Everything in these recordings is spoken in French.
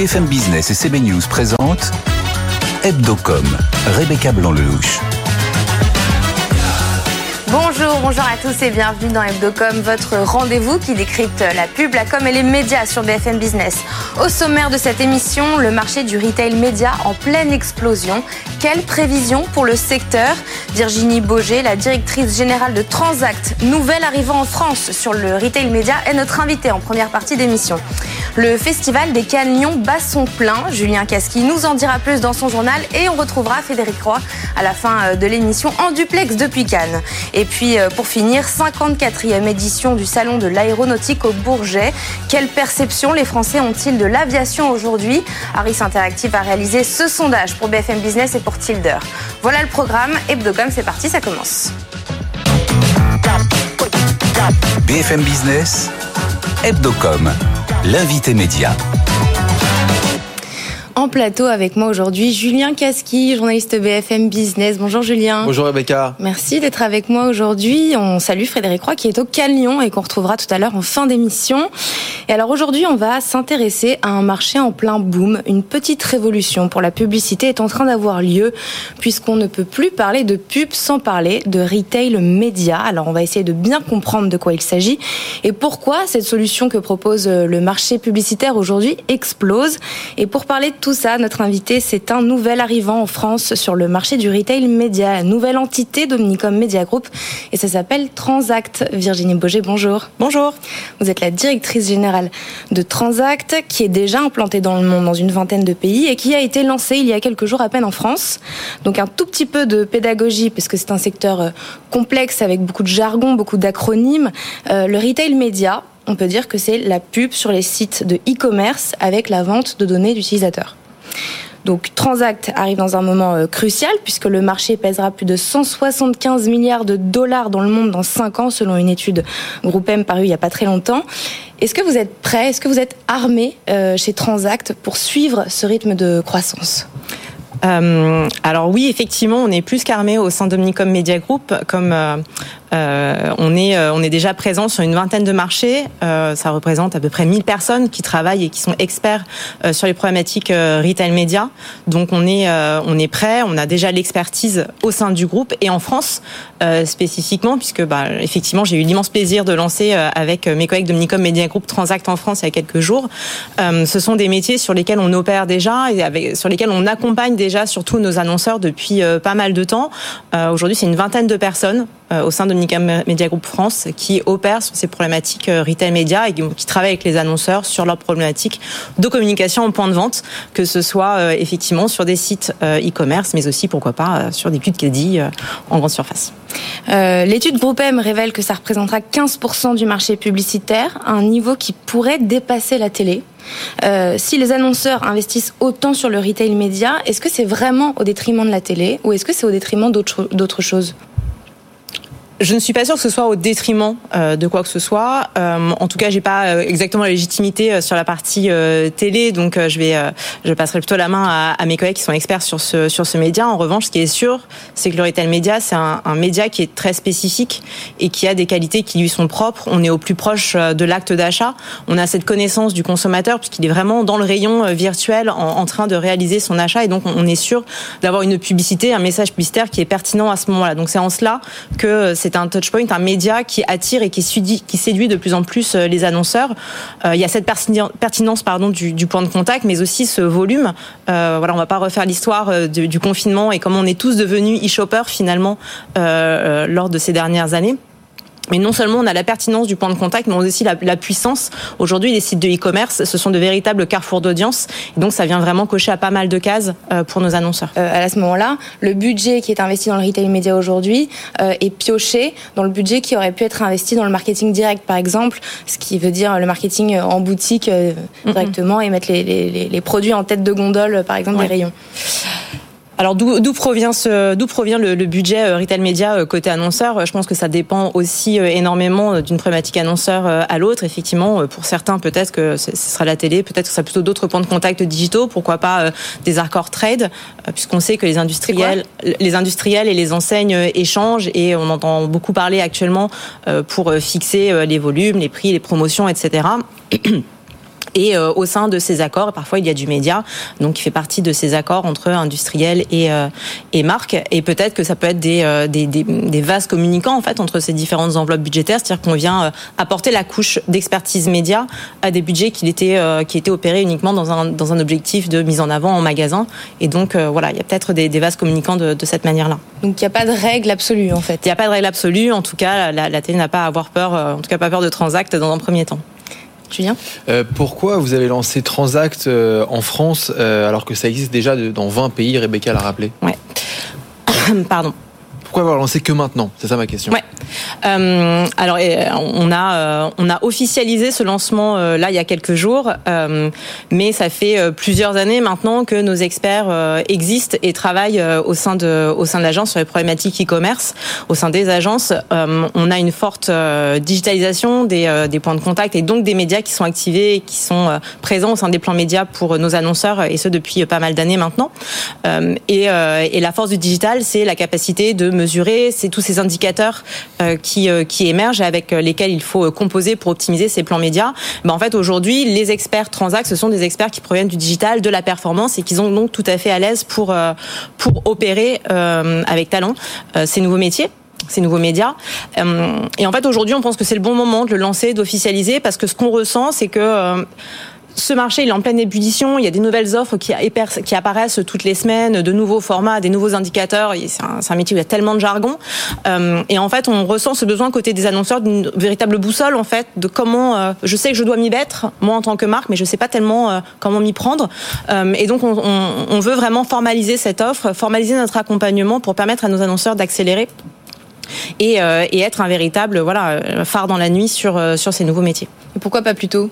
BFM Business et CB News présentent Hebdocom, Rebecca Blanc-Lelouch. Bonjour, bonjour à tous et bienvenue dans Hebdocom, votre rendez-vous qui décrypte la pub, la com et les médias sur BFM Business. Au sommaire de cette émission, le marché du retail média en pleine explosion. Quelles prévisions pour le secteur? Virginie Boger, la directrice générale de Transact, nouvelle arrivant en France sur le retail média, est notre invitée en première partie d'émission. Le festival des Cannes bat son plein. Julien Casqui nous en dira plus dans son journal et on retrouvera Frédéric Roy à la fin euh, de l'émission en duplex depuis Cannes. Et puis euh, pour finir, 54e édition du Salon de l'aéronautique au Bourget. Quelle perception les Français ont-ils de l'aviation aujourd'hui Harris Interactive a réalisé ce sondage pour BFM Business et pour Tilder. Voilà le programme. Hebdocom, c'est parti, ça commence. BFM Business, Hebdocom, l'invité média. En plateau avec moi aujourd'hui, Julien Casqui, journaliste BFM Business. Bonjour Julien. Bonjour Rebecca. Merci d'être avec moi aujourd'hui. On salue Frédéric Roy qui est au Calion et qu'on retrouvera tout à l'heure en fin d'émission. Et alors aujourd'hui, on va s'intéresser à un marché en plein boom. Une petite révolution pour la publicité est en train d'avoir lieu puisqu'on ne peut plus parler de pub sans parler de retail média. Alors on va essayer de bien comprendre de quoi il s'agit et pourquoi cette solution que propose le marché publicitaire aujourd'hui explose. Et pour parler de tout ça, notre invité, c'est un nouvel arrivant en France sur le marché du retail média, la nouvelle entité d'Omnicom Media Group, et ça s'appelle Transact. Virginie Boger, bonjour. Bonjour. Vous êtes la directrice générale de Transact, qui est déjà implantée dans le monde, dans une vingtaine de pays, et qui a été lancée il y a quelques jours à peine en France. Donc un tout petit peu de pédagogie, parce que c'est un secteur euh, complexe avec beaucoup de jargon, beaucoup d'acronymes. Euh, le retail média, on peut dire que c'est la pub sur les sites de e-commerce avec la vente de données d'utilisateurs. Donc Transact arrive dans un moment euh, crucial puisque le marché pèsera plus de 175 milliards de dollars dans le monde dans 5 ans selon une étude Groupe M parue il n'y a pas très longtemps. Est-ce que vous êtes prêt, est-ce que vous êtes armé euh, chez Transact pour suivre ce rythme de croissance? Euh, alors oui, effectivement, on est plus qu'armé au sein d'Omnicom Media Group, comme euh, on est euh, on est déjà présent sur une vingtaine de marchés. Euh, ça représente à peu près 1000 personnes qui travaillent et qui sont experts sur les problématiques retail média. Donc on est on est prêt. On a déjà l'expertise au sein du groupe et en France spécifiquement, puisque bah, effectivement j'ai eu l'immense plaisir de lancer avec mes collègues de Omnicom Media Group Transact en France il y a quelques jours. ce sont des métiers sur lesquels on opère déjà et avec, sur lesquels on accompagne déjà surtout nos annonceurs depuis pas mal de temps. Aujourd'hui c'est une vingtaine de personnes au sein de Omnicom Media Group France qui opère sur ces problématiques euh, retail média et qui travaille avec les annonceurs sur leurs problématiques de communication en point de vente, que ce soit euh, effectivement sur des sites euh, e-commerce, mais aussi pourquoi pas sur des pubs dit en grande surface. L'étude Groupe M révèle que ça représentera 15% du marché publicitaire, un niveau qui pourrait dépasser la télé. si les annonceurs investissent autant sur le retail média, est-ce que c'est vraiment au détriment de la télé ou est-ce que c'est au détriment d'autres choses je ne suis pas sûre que ce soit au détriment euh, de quoi que ce soit. Euh, en tout cas, j'ai pas euh, exactement la légitimité sur la partie télé, donc je vais, je passerai plutôt la main à, mes collègues qui sont experts sur ce sur ce média. En revanche, ce qui est sûr, c'est que le retail média, c'est un, un, média qui est très spécifique et qui a des qualités qui lui sont propres. On est au plus proche de l'acte d'achat. On a cette connaissance du consommateur puisqu'il est vraiment dans le rayon virtuel en, en, train de réaliser son achat et donc on est sûr d'avoir une publicité, un message publicitaire qui est pertinent à ce moment-là. Donc c'est en cela que c'est c'est un touchpoint, un média qui attire et qui séduit, qui séduit de plus en plus euh, les annonceurs. Euh, il y a cette pertinence pardon, du, point de contact, mais aussi ce volume. Euh, voilà, on va pas refaire l'histoire du, confinement et comment on est tous devenus e-shoppers finalement lors de ces dernières années. Mais non seulement on a la pertinence du point de contact, mais on a aussi la, la puissance. Aujourd'hui, les sites de e-commerce, ce sont de véritables carrefours d'audience. Donc, ça vient vraiment cocher à pas mal de cases euh, pour nos annonceurs. Euh, à ce moment-là, le budget qui est investi dans le retail média aujourd'hui euh, est pioché dans le budget qui aurait pu être investi dans le marketing direct, par exemple, ce qui veut dire le marketing en boutique directement et mettre les, les, les, produits en tête de gondole, par exemple, des rayons. Alors d'où provient ce d'où provient le, le, budget euh, retail média euh, côté annonceur? Je pense que ça dépend aussi euh, énormément d'une problématique annonceur à l'autre. Effectivement, pour certains peut-être que ce sera la télé, peut-être que ce sera plutôt d'autres points de contact digitaux. Pourquoi pas des accords trade, puisqu'on sait que les industriels, les industriels et les enseignes échangent et on entend beaucoup parler actuellement pour fixer les volumes, les prix, les promotions, etc. Et euh, au sein de ces accords, parfois il y a du média, donc qui fait partie de ces accords entre industriels et euh, et marques. Et peut-être que ça peut être des, euh, des, des, des vases communicants en fait entre ces différentes enveloppes budgétaires, c'est-à-dire qu'on vient apporter la couche d'expertise média à des budgets qui étaient qui étaient opérés uniquement dans un dans un objectif de mise en avant en magasin. Et donc voilà, il y a peut-être des, des vases communicants de, de cette manière-là. Donc il n'y a pas de règle absolue en fait. Il n'y a pas de règle absolue. En tout cas, la, la télé n'a pas à avoir peur, en tout cas pas peur de transact dans un premier temps. Julien euh, Pourquoi vous avez lancé Transact euh, en France euh, alors que ça existe déjà de, dans 20 pays Rebecca l'a rappelé? Ouais. Pardon. Pourquoi avoir lancé que maintenant? C'est ça ma question. Ouais. Euh, alors, on a euh, on a officialisé ce lancement euh, là il y a quelques jours, euh, mais ça fait plusieurs années maintenant que nos experts existent et travaillent au sein de au sein de l'agence sur les problématiques e-commerce. Au sein des agences, on a une forte digitalisation des, des points de contact et donc des médias qui sont activés et qui sont présents au sein des plans médias pour nos annonceurs et ce depuis pas mal d'années maintenant. Et, et la force du digital, c'est la capacité de c'est tous ces indicateurs euh, qui, euh, qui émergent avec lesquels il faut composer pour optimiser ces plans médias. Ben, en fait, aujourd'hui, les experts Transact, ce sont des experts qui proviennent du digital, de la performance et qui sont donc tout à fait à l'aise pour, euh, pour opérer avec talent ces nouveaux métiers ces nouveaux médias. Et en fait, aujourd'hui, on pense que c'est le bon moment de le lancer, d'officialiser, parce que ce qu'on ressent, c'est que ce marché il est en pleine ébullition. Il y a des nouvelles offres qui, apparaissent toutes les semaines, de nouveaux formats, des nouveaux indicateurs. C'est un, métier où il y a tellement de jargon. Euh, et en fait, on ressent ce besoin côté des annonceurs d'une véritable boussole en fait de comment. Euh, je sais que je dois m'y mettre moi en tant que marque, mais je sais pas tellement euh, comment m'y prendre. Et donc, on, veut vraiment formaliser cette offre, formaliser notre accompagnement pour permettre à nos annonceurs d'accélérer et, et, être un véritable voilà phare dans la nuit sur sur ces nouveaux métiers. Et pourquoi pas plus tôt?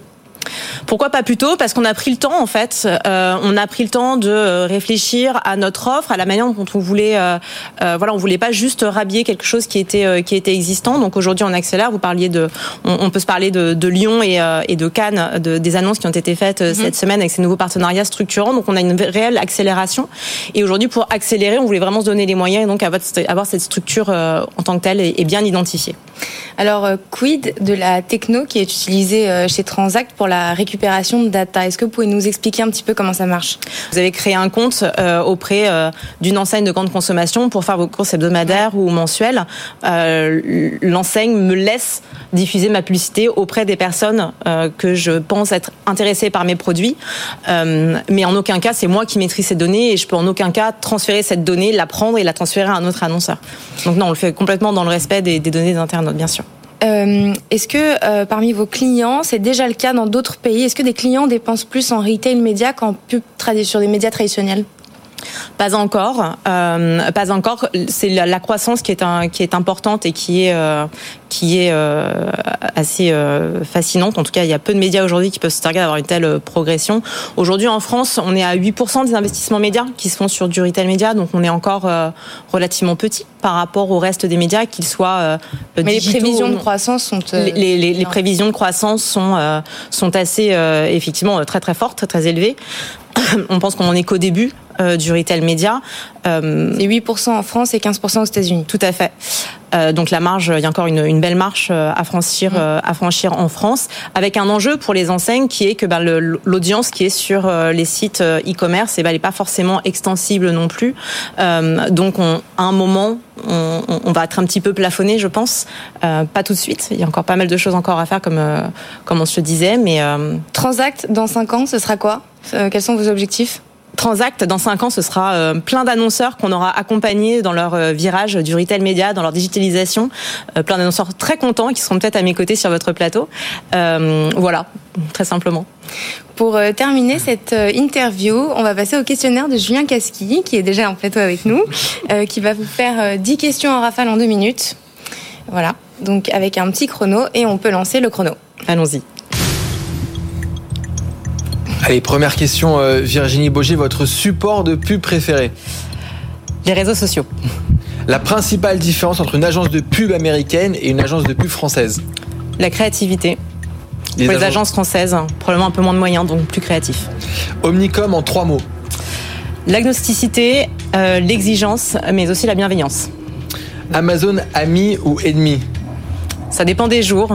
Pourquoi pas plus tôt Parce qu'on a pris le temps en fait. Euh, on a pris le temps de euh, réfléchir à notre offre, à la manière dont on voulait. Euh, euh, voilà, on voulait pas juste rhabiller quelque chose qui était euh, qui était existant. Donc aujourd'hui, on accélère. Vous parliez de, on, on peut se parler de, de Lyon et, et, de Cannes, de, des annonces qui ont été faites -hmm. cette semaine avec ces nouveaux partenariats structurants. Donc on a une réelle accélération. Et aujourd'hui, pour accélérer, on voulait vraiment se donner les moyens et donc avoir, avoir cette structure en tant que telle et, et bien identifiée. Alors quid de la techno qui est utilisée chez Transact pour la récupération de data. Est-ce que vous pouvez nous expliquer un petit peu comment ça marche? Vous avez créé un compte euh, auprès euh, d'une enseigne de grande consommation pour faire vos courses hebdomadaires ou mensuelles. Euh, L'enseigne me laisse diffuser ma publicité auprès des personnes que je pense être intéressées par mes produits. Mais en aucun cas, c'est moi qui maîtrise ces données et je peux en aucun cas transférer cette donnée, la prendre et la transférer à un autre annonceur. Donc non, on le fait complètement dans le respect des, des données des internautes, bien sûr. Euh, Est-ce que euh, parmi vos clients, c'est déjà le cas dans d'autres pays Est-ce que des clients dépensent plus en retail média qu'en pub sur des médias traditionnels? Pas encore, euh, pas encore. C'est la, la, croissance qui est un, qui est importante et qui est euh, qui est euh, assez fascinante. En tout cas, il y a peu de médias aujourd'hui qui peuvent se targuer d'avoir une telle progression. Aujourd'hui, en France, on est à 8% des investissements médias qui se font sur du retail média, donc on est encore relativement petit par rapport au reste des médias, qu'ils soient Mais les prévisions de croissance sont les, les, les, prévisions de croissance sont sont assez effectivement très très fortes, très très élevées. on pense qu'on en est qu'au début euh, du retail média. Euh, c'est 8% en France et 15% aux États-Unis. Tout à fait. Euh, donc la marge, il y a encore une, une belle marche euh, à franchir, mmh. à franchir en France, avec un enjeu pour les enseignes qui est que ben, l'audience qui est sur les sites e-commerce, eh ben, elle n'est pas forcément extensible non plus. donc on, à un moment, on, on, va être un petit peu plafonné, je pense. pas tout de suite. Il y a encore pas mal de choses encore à faire, comme comme on se le disait, mais Transact dans 5 ans, ce sera quoi? Quels sont vos objectifs? Transact, dans 5 ans, ce sera euh, plein d'annonceurs qu'on aura accompagnés dans leur euh, virage du retail média, dans leur digitalisation. Euh, plein d'annonceurs très contents qui seront peut-être à mes côtés sur votre plateau. Euh, voilà, très simplement. Pour terminer cette interview, on va passer au questionnaire de Julien Casqui, qui est déjà en plateau avec nous, qui va vous faire 10 questions en rafale en 2 minutes. Voilà, donc avec un petit chrono et on peut lancer le chrono. Allons-y. Allez, première question, euh, Virginie Boger, votre support de pub préféré Les réseaux sociaux. La principale différence entre une agence de pub américaine et une agence de pub française La créativité. Les Pour les agences... agences françaises, probablement un peu moins de moyens, donc plus créatifs. Omnicom en trois mots. L'agnosticité, euh, l'exigence, mais aussi la bienveillance. Amazon ami ou ennemi Ça dépend des jours.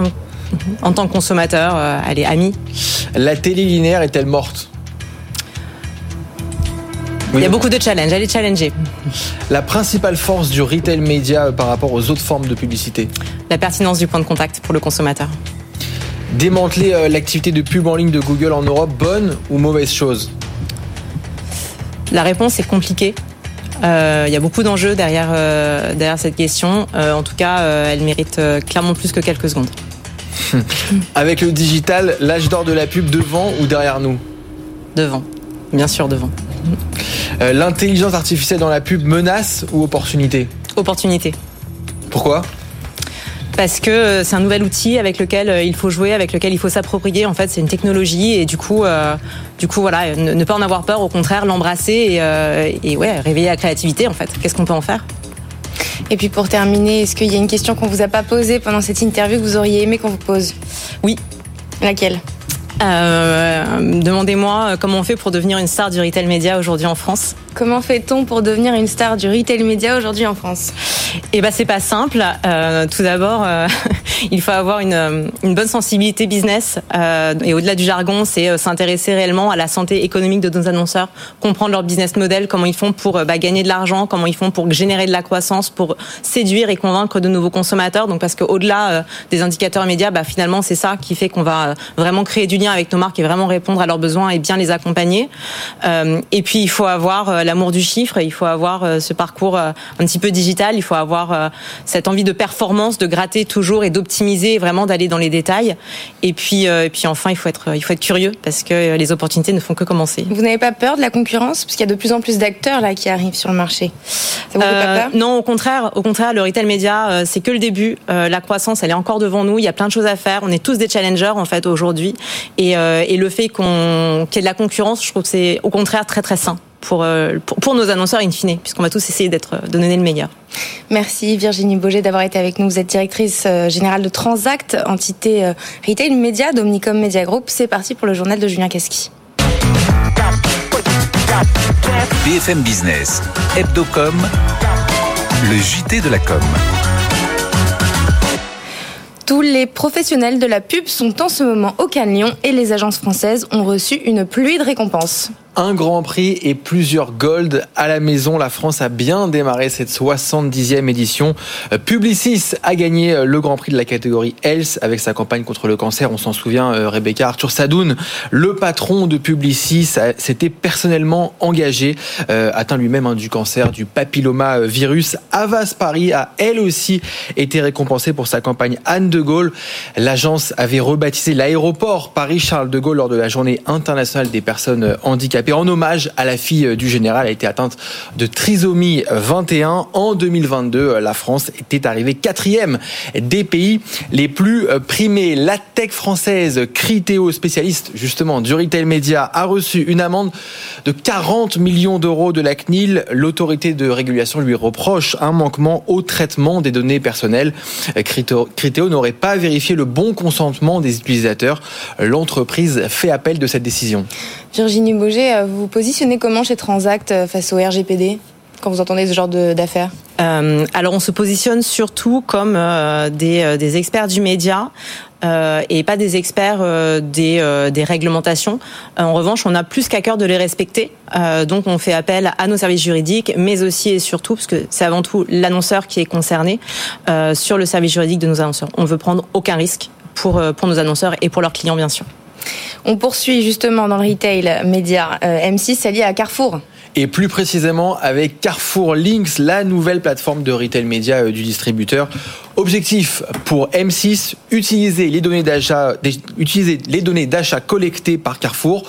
En tant que consommateur, elle est amie. La télé linéaire est-elle morte il y a beaucoup de challenges, allez challenger. La principale force du retail média par rapport aux autres formes de publicité La pertinence du point de contact pour le consommateur. Démanteler euh, l'activité de pub en ligne de Google en Europe, bonne ou mauvaise chose La réponse est compliquée. Euh, il y a beaucoup d'enjeux derrière, euh, derrière cette question. en tout cas, elle mérite clairement plus que quelques secondes. Avec le digital, l'âge d'or de la pub devant ou derrière nous Devant, bien sûr devant. Euh, l'intelligence artificielle dans la pub menace ou opportunité Opportunité. Pourquoi parce que euh, c'est un nouvel outil avec lequel euh, il faut jouer, avec lequel il faut s'approprier. En fait, c'est une technologie et du coup, du coup, voilà, ne, pas en avoir peur, au contraire, l'embrasser et, ouais, réveiller la créativité. En fait, qu'est-ce qu'on peut en faire? Et puis pour terminer, est-ce qu'il y a une question qu'on vous a pas posée pendant cette interview que vous auriez aimé qu'on vous pose? Oui. Laquelle? Euh, demandez-moi euh, comment on fait pour devenir une star du retail média aujourd'hui en France? Comment fait-on pour devenir une star du retail média aujourd'hui en France? Eh ben c'est pas simple. Euh, tout d'abord, il faut avoir une, une bonne sensibilité business et au-delà du jargon, c'est s'intéresser réellement à la santé économique de nos annonceurs, comprendre leur business model, comment ils font pour bah, gagner de l'argent, comment ils font pour générer de la croissance, pour séduire et convaincre de nouveaux consommateurs. Donc parce qu'au-delà des indicateurs médias, bah, finalement c'est ça qui fait qu'on va vraiment créer du lien avec nos marques et vraiment répondre à leurs besoins et bien les accompagner. Euh, et puis il faut avoir euh, l'amour du chiffre, il faut avoir euh, ce parcours un petit peu digital, il faut avoir cette envie de performance, de gratter toujours et d'optimiser, vraiment d'aller dans les détails. Et puis, et puis enfin, il faut être, il faut être curieux parce que les opportunités ne font que commencer. Vous n'avez pas peur de la concurrence? Parce qu'il y a de plus en plus d'acteurs là qui arrivent sur le marché. Ça vous fait pas peur? Non, au contraire, au contraire, le retail média, c'est que le début. la croissance, elle est encore devant nous. Il y a plein de choses à faire. On est tous des challengers en fait aujourd'hui. Euh, et, le fait qu'on qu'il y ait de la concurrence, je trouve que c'est au contraire très très sain. Pour, euh, pour, nos annonceurs in fine, puisqu'on va tous essayer d'être, de donner le meilleur. Merci Virginie Boger d'avoir été avec nous. Vous êtes directrice euh, générale de Transact, entité retail média d'Omnicom Media Group. C'est parti pour le journal de Julien Casqui. BFM Business, Hebdocom, le JT de la com. Tous les professionnels de la pub sont en ce moment au Cannes Lyon et les agences françaises ont reçu une pluie de récompenses un Grand Prix et plusieurs Gold à la maison. La France a bien démarré cette 70e édition. Euh, Publicis a gagné euh, le Grand Prix de la catégorie Health avec sa campagne contre le cancer. On s'en souvient, euh, Rebecca Arthur Sadoun, le patron de Publicis, s'était personnellement engagé, atteint lui-même hein, du cancer du papilloma virus. Avas Paris a elle aussi été récompensée pour sa campagne Anne de Gaulle. L'agence avait rebaptisé l'aéroport Paris-Charles de Gaulle lors de la journée internationale des personnes handicapées en hommage à la fille du général, a été atteinte de trisomie 21. En 2022, la France était arrivée quatrième des pays les plus primés. La tech française Criteo, spécialiste justement du retail média, a reçu une amende de 40 millions d'euros de la CNIL. L'autorité de régulation lui reproche un manquement au traitement des données personnelles. Criteo n'aurait pas vérifié le bon consentement des utilisateurs. L'entreprise fait appel de cette décision. Virginie euh, vous vous positionnez comment chez Transact euh, face au RGPD quand vous entendez ce genre d'affaires euh, Alors on se positionne surtout comme des, experts du média. et pas des experts des, réglementations. en revanche, on a plus qu'à cœur de les respecter. donc, on fait appel à nos services juridiques, mais aussi et surtout, parce que c'est avant tout l'annonceur qui est concerné, sur le service juridique de nos annonceurs. On veut prendre aucun risque pour, pour nos annonceurs et pour leurs clients, bien sûr. On poursuit justement dans le retail média. Euh, M6 c'est lié à Carrefour et plus précisément avec Carrefour Links, la nouvelle plateforme de retail média euh, du distributeur. Objectif pour M6, utiliser les données d'achat, utiliser les données d'achat collectées par Carrefour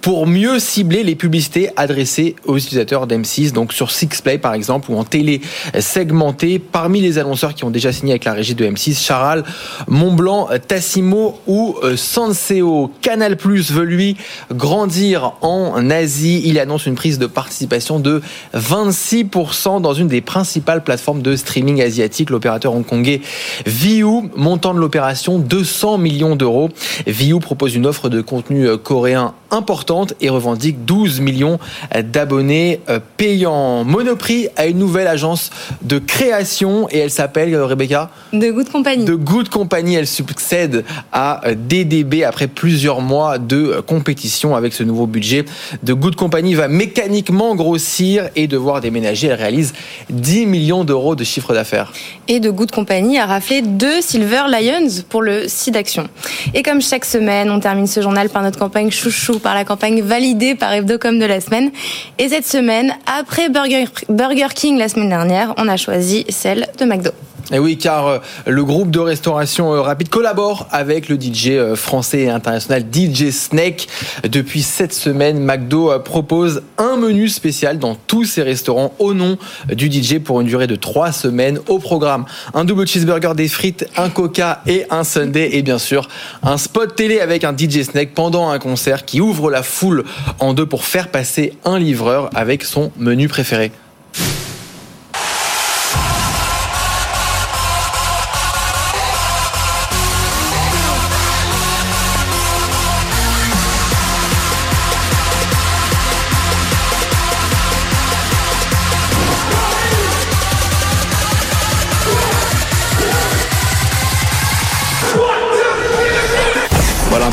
pour mieux cibler les publicités adressées aux utilisateurs d'M6, donc sur Sixplay par exemple, ou en télé segmentée. Parmi les annonceurs qui ont déjà signé avec la régie de M6, Charal, Montblanc, Tassimo ou euh, Sanseo. Canal Plus veut lui grandir en Asie. Il annonce une prise de participation de 26% dans une des principales plateformes de streaming asiatique, l'opérateur hongkongais Viu. Montant de l'opération 200 millions d'euros. Viu propose une offre de contenu euh, coréen important contente et revendique 12 millions d'abonnés payants. Monoprix a une nouvelle agence de création et elle s'appelle Rebecca? De Good Company. De Good Company, elle succède à DDB après plusieurs mois de compétition avec ce nouveau budget. De Good Company va mécaniquement grossir et devoir déménager. Elle réalise 10 millions d'euros de chiffre d'affaires. Et de Good Company a raflé deux Silver Lions pour le site d'action. Et comme chaque semaine, on termine ce journal par notre campagne chouchou, par la campagne validée par Evdocom de la semaine. Et cette semaine, après Burger, Burger King la semaine dernière, on a choisi celle de McDo. Et oui, car euh, le groupe de restauration euh, rapide collabore avec le DJ euh, français et international DJ Snake. Depuis cette semaine, McDo propose un menu spécial dans tous ses restaurants au nom du DJ pour une durée de trois semaines au programme. Un double cheeseburger, des frites, un coca et un sundae et bien sûr un spot télé avec un DJ Snake pendant un concert qui ouvre la foule en deux pour faire passer un livreur avec son menu préféré.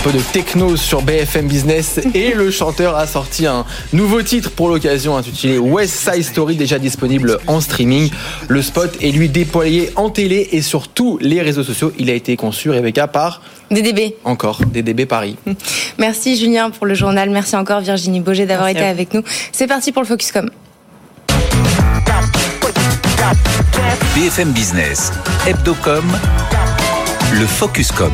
Peu de techno sur BFM Business et le chanteur a sorti un nouveau titre pour l'occasion intitulé West Side Story déjà disponible en streaming. Le spot est lui déployé en télé et sur tous les réseaux sociaux. Il a été conçu Rebecca par DDB. Encore, DDB Paris. Merci Julien pour le journal. Merci encore Virginie Boger d'avoir été avec nous. C'est parti pour le Focuscom. BFM Business, Hebdocom, le Focuscom.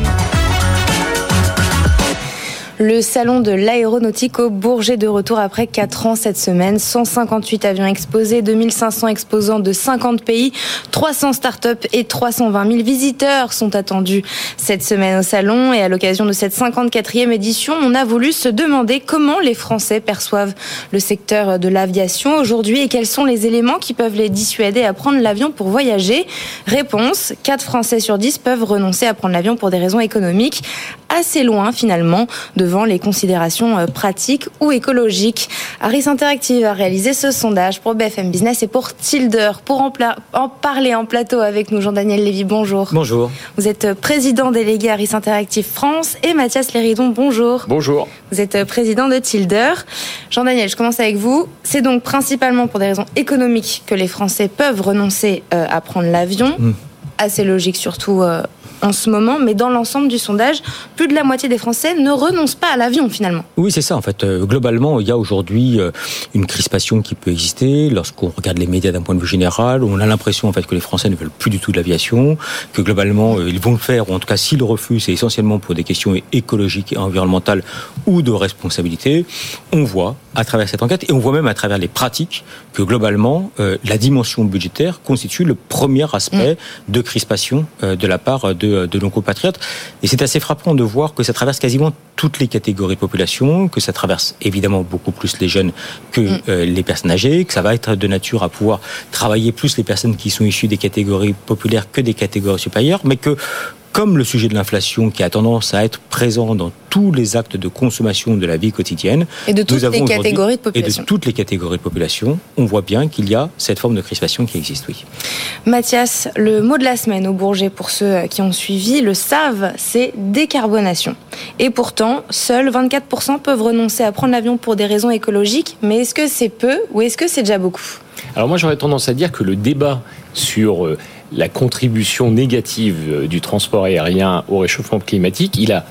Le salon de l'aéronautique au Bourget de retour après 4 ans cette semaine. 158 avions exposés, 2500 exposants de 50 pays, 300 startups et 320 000 visiteurs sont attendus cette semaine au salon. Et à l'occasion de cette 54e édition, on a voulu se demander comment les Français perçoivent le secteur de l'aviation aujourd'hui et quels sont les éléments qui peuvent les dissuader à prendre l'avion pour voyager. Réponse, 4 Français sur 10 peuvent renoncer à prendre l'avion pour des raisons économiques assez loin finalement devant les considérations euh, pratiques ou écologiques. Harris Interactive a réalisé ce sondage pour BFM Business et pour Tilder. Pour en, parler en plateau avec nous, Jean-Daniel Lévy, bonjour. Bonjour. Vous êtes euh, président délégué Harris Interactive France et Mathias Léridon, bonjour. Bonjour. Vous êtes euh, président de Tilder. Jean-Daniel, je commence avec vous. C'est donc principalement pour des raisons économiques que les Français peuvent renoncer à prendre l'avion. Hmm. Assez logique, surtout en ce moment, mais dans l'ensemble du sondage, plus de la moitié des Français ne renoncent pas à l'avion finalement. Oui, c'est ça. En fait, euh, globalement, il y a aujourd'hui euh, une crispation qui peut exister lorsqu'on regarde les médias d'un point de vue général. On a l'impression en fait que les Français ne veulent plus du tout de l'aviation, que globalement euh, ils vont le faire, ou en tout cas s'ils le refusent, c'est essentiellement pour des questions écologiques et environnementales ou de responsabilité. On voit à travers cette enquête et on voit même à travers les pratiques que globalement la dimension budgétaire constitue le premier aspect mm. de crispation de la part de de, nos compatriotes. Et c'est assez frappant de voir que ça traverse quasiment toutes les catégories de population, que ça traverse évidemment beaucoup plus les jeunes que mm. euh, les personnes âgées, que ça va être de nature à pouvoir travailler plus les personnes qui sont issues des catégories populaires que des catégories supérieures, mais que comme le sujet de l'inflation qui a tendance à être présent dans tous les actes de consommation de la vie quotidienne. Et de toutes les catégories de population. Et de toutes les catégories de population, on voit bien qu'il y a cette forme de crispation qui existe, oui. Mathias, le mot de la semaine au Bourget, pour ceux qui ont suivi, le savent, c'est décarbonation. Et pourtant, seuls 24% peuvent renoncer à prendre l'avion pour des raisons écologiques. Mais est-ce que c'est peu ou est-ce que c'est déjà beaucoup? Alors moi, j'aurais tendance à dire que le débat sur euh, la contribution négative du transport aérien au réchauffement climatique, il a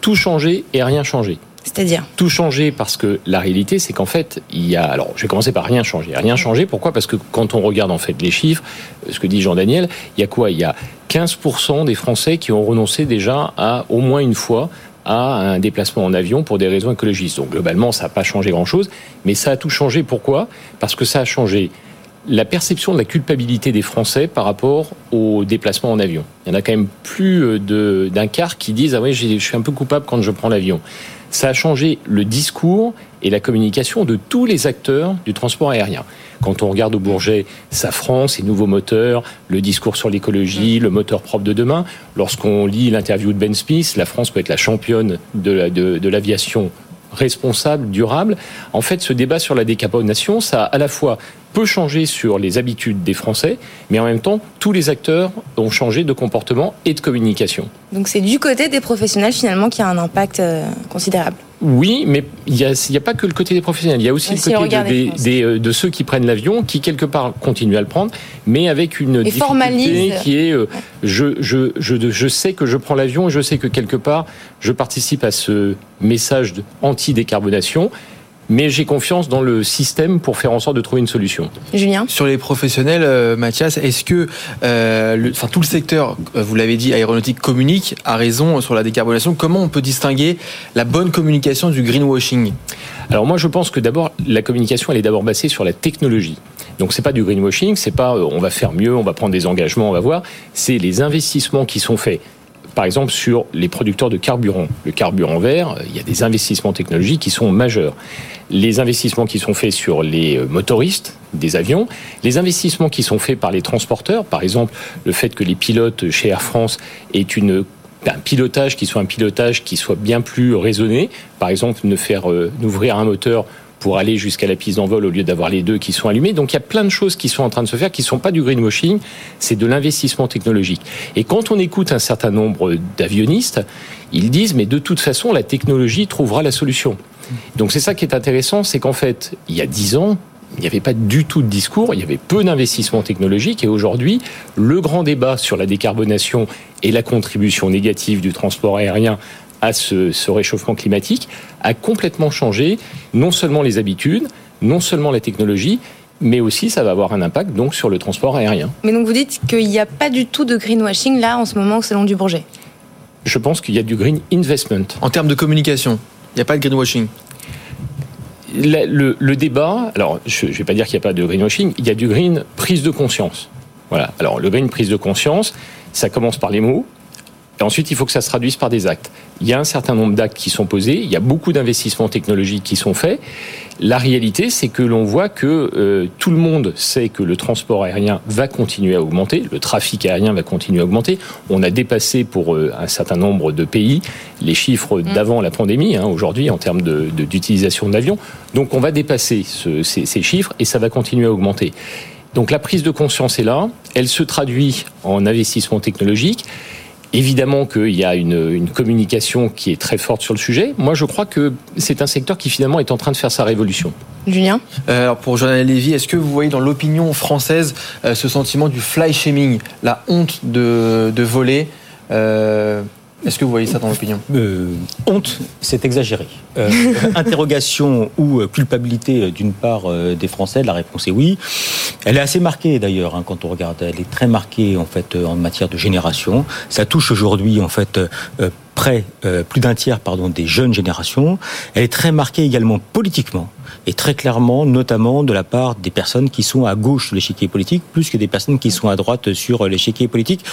tout changé et rien changé. C'est-à-dire Tout changé parce que la réalité, c'est qu'en fait, il y a. Alors, je vais commencer par rien changer. Rien changé. Pourquoi? Parce que quand on regarde en fait les chiffres, ce que dit Jean-Daniel, il y a quoi? Il y a 15% des Français qui ont renoncé déjà à au moins une fois à un déplacement en avion pour des raisons écologistes. Donc globalement, ça n'a pas changé grand-chose, mais ça a tout changé. Pourquoi? Parce que ça a changé la perception de la culpabilité des Français par rapport au déplacement en avion. Il y en a quand même plus euh, d'un quart qui disent ah oui je suis un peu coupable quand je prends l'avion. Ça a changé le discours et la communication de tous les acteurs du transport aérien. Quand on regarde au Bourget Safran, ses nouveaux moteurs, le discours sur l'écologie, le moteur propre de demain, lorsqu'on lit l'interview de Ben Smith, la France peut être la championne de l'aviation responsable, durable. En fait, ce débat sur la décarbonation, ça a à la fois peut changer sur les habitudes des Français, mais en même temps, tous les acteurs ont changé de comportement et de communication. Donc c'est du côté des professionnels finalement qui a un impact euh, considérable. Oui, mais il n'y a, a, pas que le côté des professionnels. Il y a aussi le côté de, des, euh, de, ceux qui prennent l'avion, qui quelque part continuent à le prendre, mais avec une et difficulté qui est euh, je, je, je, je, sais que je prends l'avion et je sais que quelque part je participe à ce message anti-décarbonation mais j'ai confiance dans le système pour faire en sorte de trouver une solution. Julien Sur les professionnels, euh, Mathias, est-ce que euh, le, enfin, tout le secteur, euh, vous l'avez dit, aéronautique communique, a raison sur la décarbonation Comment on peut distinguer la bonne communication du greenwashing? Alors moi je pense que d'abord la communication elle est d'abord basée sur la technologie. Donc c'est pas du greenwashing, c'est pas on va faire mieux, on va prendre des engagements, on va voir, c'est les investissements qui sont faits par exemple sur les producteurs de carburant. Le carburant vert, il y a des investissements technologiques qui sont majeurs. Les investissements qui sont faits sur les euh, motoristes des avions, les investissements qui sont faits par les transporteurs, par exemple le fait que les pilotes chez Air France aient un pilotage qui soit un pilotage qui soit bien plus raisonné. Par exemple, ne faire euh, n'ouvrir un moteur pour aller jusqu'à la piste d'envol au lieu d'avoir les deux qui sont allumés. Donc il y a plein de choses qui sont en train de se faire qui ne sont pas du greenwashing, c'est de l'investissement technologique. Et quand on écoute un certain nombre d'avionnistes, ils disent mais de toute façon la technologie trouvera la solution. Donc c'est ça qui est intéressant, c'est qu'en fait, il y a dix ans, il n'y avait pas du tout de discours, il y avait peu d'investissements technologiques et aujourd'hui, le grand débat sur la décarbonation et la contribution négative du transport aérien à ce, réchauffement climatique a complètement changé non seulement les habitudes, non seulement la technologie, mais aussi ça va avoir un impact donc sur le transport aérien. Mais donc vous dites qu'il n'y a pas du tout de greenwashing là en ce moment au salon du Bourget Je pense qu'il y a du green investment. En termes de communication, il n'y a pas de greenwashing le, le, débat, alors je ne vais pas dire qu'il n'y a pas de greenwashing, il y a du green prise de conscience. Voilà. Alors le green prise de conscience, ça commence par les mots, et ensuite, il faut que ça se traduise par des actes. Il y a un certain nombre d'actes qui sont posés, il y a beaucoup d'investissements technologiques qui sont faits. La réalité, c'est que l'on voit que euh, tout le monde sait que le transport aérien va continuer à augmenter, le trafic aérien va continuer à augmenter. On a dépassé pour euh, un certain nombre de pays les chiffres mm. d'avant la pandémie, hein, aujourd'hui, en termes d'utilisation de, d'avions. Donc on va dépasser ce, ces, ces chiffres et ça va continuer à augmenter. Donc la prise de conscience est là, elle se traduit en investissement technologique. Évidemment qu'il y a une, communication qui est très forte sur le sujet. Moi, je crois que c'est un secteur qui finalement est en train de faire sa révolution. Julien euh, Alors pour Jonathan Lévy, est-ce que vous voyez dans l'opinion française euh, ce sentiment du fly shaming, la honte de, voler euh, est-ce que vous voyez ça dans l'opinion? Euh, Honte, c'est exagéré. Euh, interrogation ou euh, culpabilité d'une part des Français, la réponse est oui. Elle est assez marquée d'ailleurs hein, quand on regarde. Elle est très marquée en fait en matière de génération. Ça touche aujourd'hui en fait près plus d'un tiers pardon des jeunes générations. Elle est très marquée également politiquement et très clairement, notamment de la part des personnes qui sont à gauche de l'échiquier politique, plus que des personnes qui sont à droite sur l'échiquier politique.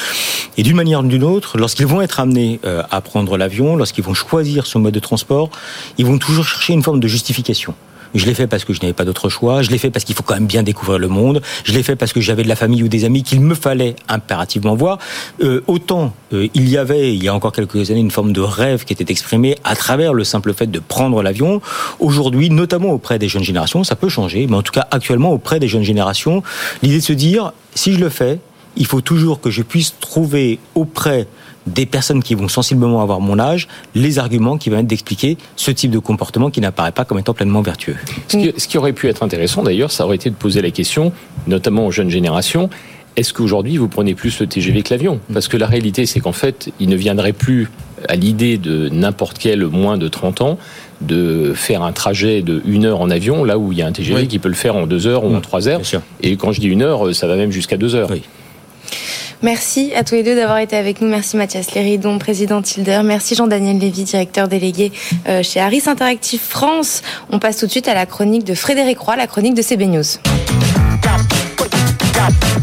Et d'une manière ou d'une autre, lorsqu'ils vont être amenés euh, à prendre l'avion, lorsqu'ils vont choisir ce mode de transport, ils vont toujours chercher une forme de justification. Je l'ai fait parce que je n'avais pas d'autre choix. Je l'ai fait parce qu'il faut quand même bien découvrir le monde. Je l'ai fait parce que j'avais de la famille ou des amis qu'il me fallait impérativement voir. Euh, autant euh, il y avait, il y a encore quelques années, une forme de rêve qui était exprimée à travers le simple fait de prendre l'avion. Aujourd'hui, notamment auprès des jeunes générations, ça peut changer, mais en tout cas actuellement auprès des jeunes générations, l'idée de se dire, si je le fais, il faut toujours que je puisse trouver auprès des personnes qui vont sensiblement avoir mon âge, les arguments qui vont être d'expliquer ce type de comportement qui n'apparaît pas comme étant pleinement vertueux. Ce qui, aurait pu être intéressant d'ailleurs, ça aurait été de poser la question, notamment aux jeunes générations, est-ce qu'aujourd'hui vous prenez plus le TGV que l'avion? Parce que la réalité, c'est qu'en fait, il ne viendrait plus à l'idée de n'importe quel moins de 30 ans de faire un trajet de une heure en avion, là où il y a un TGV qui peut le faire en deux heures ou en trois heures. Et quand je dis une heure, ça va même jusqu'à deux heures. Oui. Merci à tous les deux d'avoir été avec nous. Merci Mathias Léridon, président Tilder. Merci Jean-Daniel Lévy, directeur délégué euh, chez Harris Interactive France. On passe tout de suite à la chronique de Frédéric Roy, la chronique de CB News.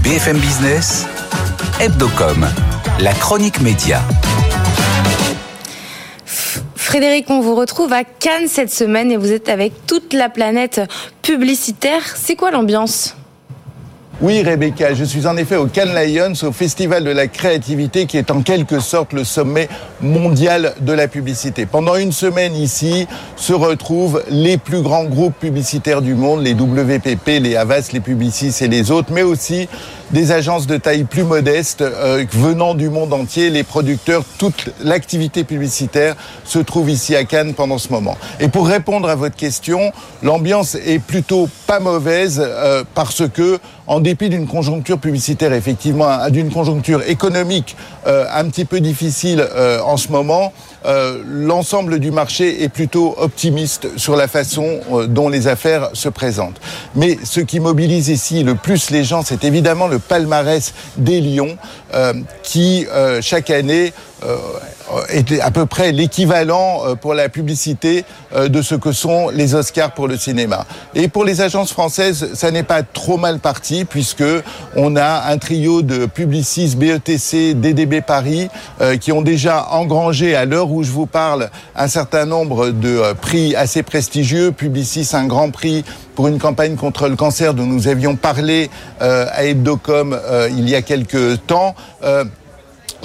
BFM Business, Hebdocom, la chronique média. Frédéric, on vous retrouve à Cannes cette semaine et vous êtes avec toute la planète publicitaire. C'est quoi l'ambiance? Oui, Rebecca, je suis en effet au Cannes Lions, au Festival de la créativité, qui est en quelque sorte le sommet mondial de la publicité. Pendant une semaine ici se retrouvent les plus grands groupes publicitaires du monde, les WPP, les Havas, les Publicis et les autres, mais aussi des agences de taille plus modeste euh, venant du monde entier, les producteurs, toute l'activité publicitaire se trouve ici à Cannes pendant ce moment. Et pour répondre à votre question, l'ambiance est plutôt pas mauvaise euh, parce que en dépit d'une conjoncture publicitaire, effectivement, d'une conjoncture économique euh, un petit peu difficile euh, en ce moment, euh, l'ensemble du marché est plutôt optimiste sur la façon dont les affaires se présentent. Mais ce qui mobilise ici le plus les gens, c'est évidemment le palmarès des Lions, qui chaque année est à peu près l'équivalent pour la publicité de ce que sont les Oscars pour le cinéma. Et pour les agences françaises, ça n'est pas trop mal parti puisque on a un trio de Publicis, BETC, DDB Paris euh, qui ont déjà engrangé à l'heure où je vous parle un certain nombre de euh, prix assez prestigieux. Publicis, un grand prix pour une campagne contre le cancer dont nous avions parlé euh, à Hebdocom il y a quelques temps.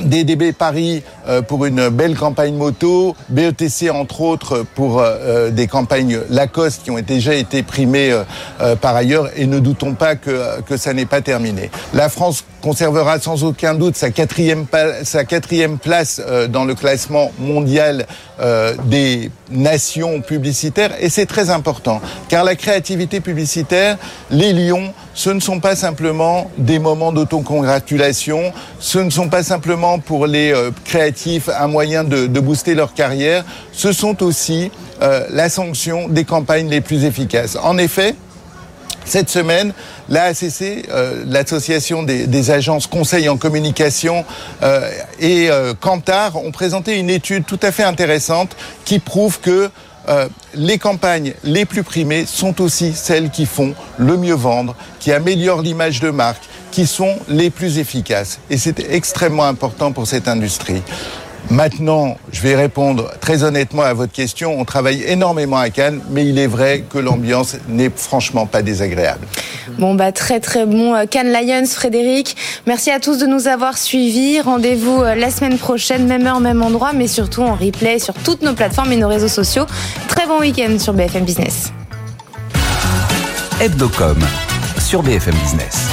DDB Paris euh, pour une belle campagne moto, BETC entre autres pour euh, euh, des campagnes Lacoste qui ont déjà été primées par ailleurs. Et ne doutons pas que, que ça n'est pas terminé. La France conservera sans aucun doute sa quatrième, sa quatrième place dans le classement mondial des nations publicitaires. Et c'est très important car la créativité publicitaire, les lions, ce ne sont pas simplement des moments d'autocongratulation, ce ne sont pas simplement pour les euh, créatifs un moyen de, booster leur carrière, ce sont aussi euh, la sanction des campagnes les plus efficaces. En effet, cette semaine, l'ACC, euh, l'association des, agences conseils en communication et Kantar ont présenté une étude tout à fait intéressante qui prouve que euh, les campagnes les plus primées sont aussi celles qui font le mieux vendre, qui améliorent l'image de marque, qui sont les plus efficaces. Et c'est extrêmement important pour cette industrie. Maintenant, je vais répondre très honnêtement à votre question. On travaille énormément à Cannes, mais il est vrai que l'ambiance n'est franchement pas désagréable. Bon, bah, très très bon euh, Cannes Lions, Frédéric. Merci à tous de nous avoir suivis. Rendez-vous euh, la semaine prochaine, même heure, même endroit, mais surtout en replay sur toutes nos plateformes et nos réseaux sociaux. Très bon week-end sur BFM Business. Hebdocom sur BFM Business.